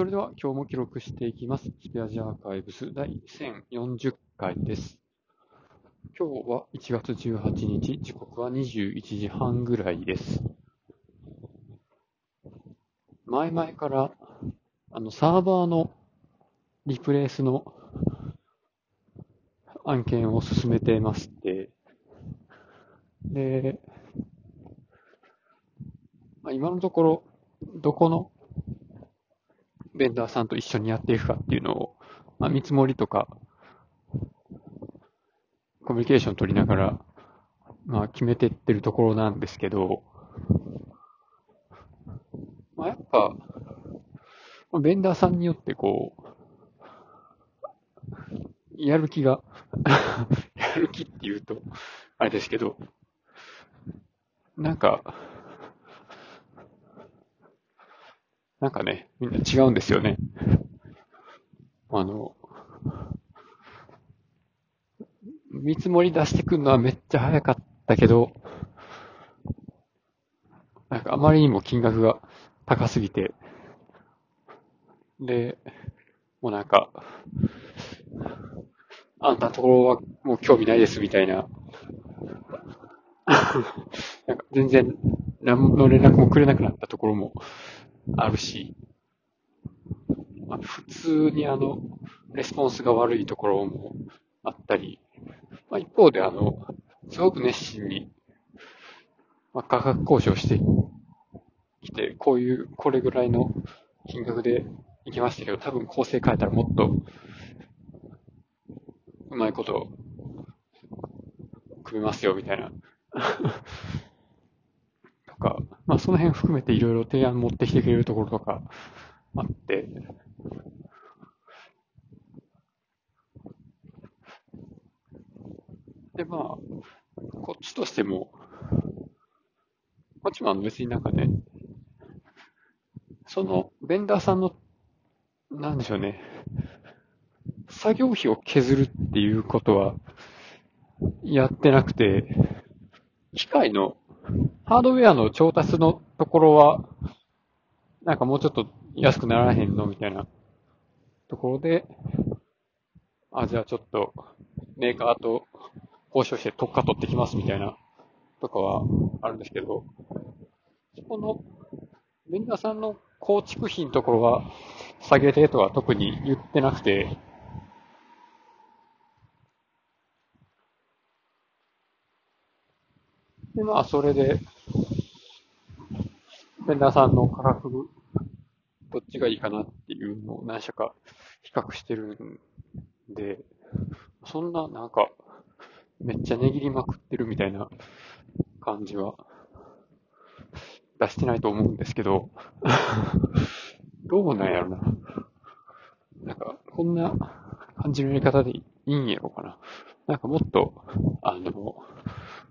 それでは今日も記録していきます。スペアジアーカイブス第1040回です。今日は1月18日、時刻は21時半ぐらいです。前々から、あの、サーバーのリプレイスの案件を進めてまして、で、まあ、今のところ、どこのベンダーさんと一緒にやっていくかっていうのを、まあ、見積もりとか、コミュニケーション取りながら、まあ、決めてってるところなんですけど、まあ、やっぱ、まあベンダーさんによってこう、やる気が、やる気って言うと、あれですけど、なんか、なんかね、みんな違うんですよね。あの、見積もり出してくるのはめっちゃ早かったけど、なんかあまりにも金額が高すぎて、で、もうなんか、あんたところはもう興味ないですみたいな、なんか全然何の連絡もくれなくなったところもあるし、まあ、普通にあの、レスポンスが悪いところもあったり、まあ、一方であの、すごく熱心に、まあ、価格交渉してきて、こういう、これぐらいの金額で行きましたけど、多分構成変えたらもっと、うまいこと、組めますよ、みたいな。その辺含めていろいろ提案持ってきてくれるところとかあって、で、まあ、こっちとしても、こっちもあの別になんかね、その、ベンダーさんの、なんでしょうね、作業費を削るっていうことは、やってなくて、機械の、ハードウェアの調達のところは、なんかもうちょっと安くならへんのみたいなところで、あ、じゃあちょっと、メーカーと交渉して特価取ってきますみたいな、とかはあるんですけど、そこの、ベンダーさんの構築費のところは、下げてとは特に言ってなくて、で、まあ、それで、ベンダーさんの価格、どっちがいいかなっていうのを何社か比較してるんで、そんな、なんか、めっちゃ値切りまくってるみたいな感じは出してないと思うんですけど、どうなんやろな。なんか、こんな感じのやり方でいいんやろうかな。なんかもっと、あの、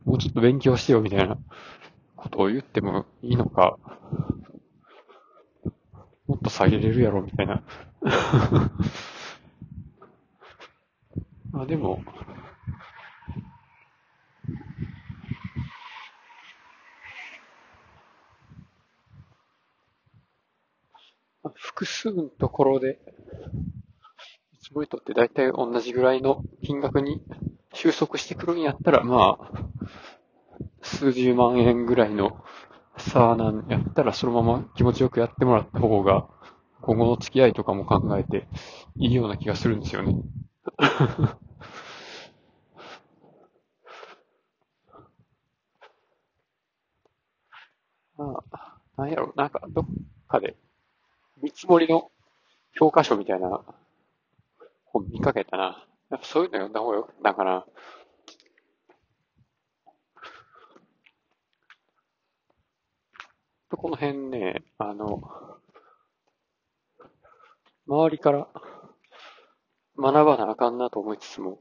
もうちょっと勉強してよみたいなことを言ってもいいのか、もっと下げれるやろみたいな。まあでも、複数のところで、見積もりとって大体同じぐらいの金額に収束してくるんやったら、まあ、数十万円ぐらいの差なんやったら、そのまま気持ちよくやってもらった方が、今後の付き合いとかも考えていいような気がするんですよね。まあ、なんやろ、なんか、どっかで、見積もりの教科書みたいな本見かけたな。やっぱそういうの読んだ方がよかったかな。この辺ね、あの、周りから学ばなあかんなと思いつつも、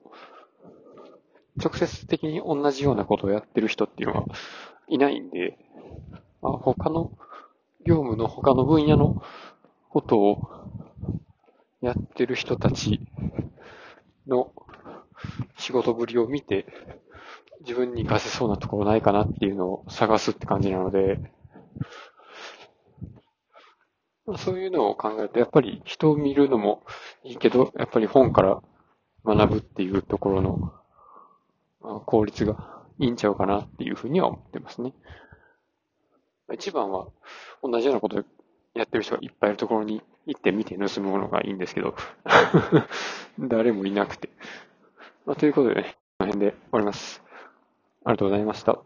直接的に同じようなことをやってる人っていうのはいないんで、まあ、他の業務の他の分野のことをやってる人たちの仕事ぶりを見て、自分に活かせそうなところないかなっていうのを探すって感じなので、まあ、そういうのを考えると、やっぱり人を見るのもいいけど、やっぱり本から学ぶっていうところの、まあ、効率がいいんちゃうかなっていうふうには思ってますね。一番は同じようなことやってる人がいっぱいいるところに行ってみて盗むものがいいんですけど 誰もいなくて。まあ、ということでね、この辺で終わります。ありがとうございました。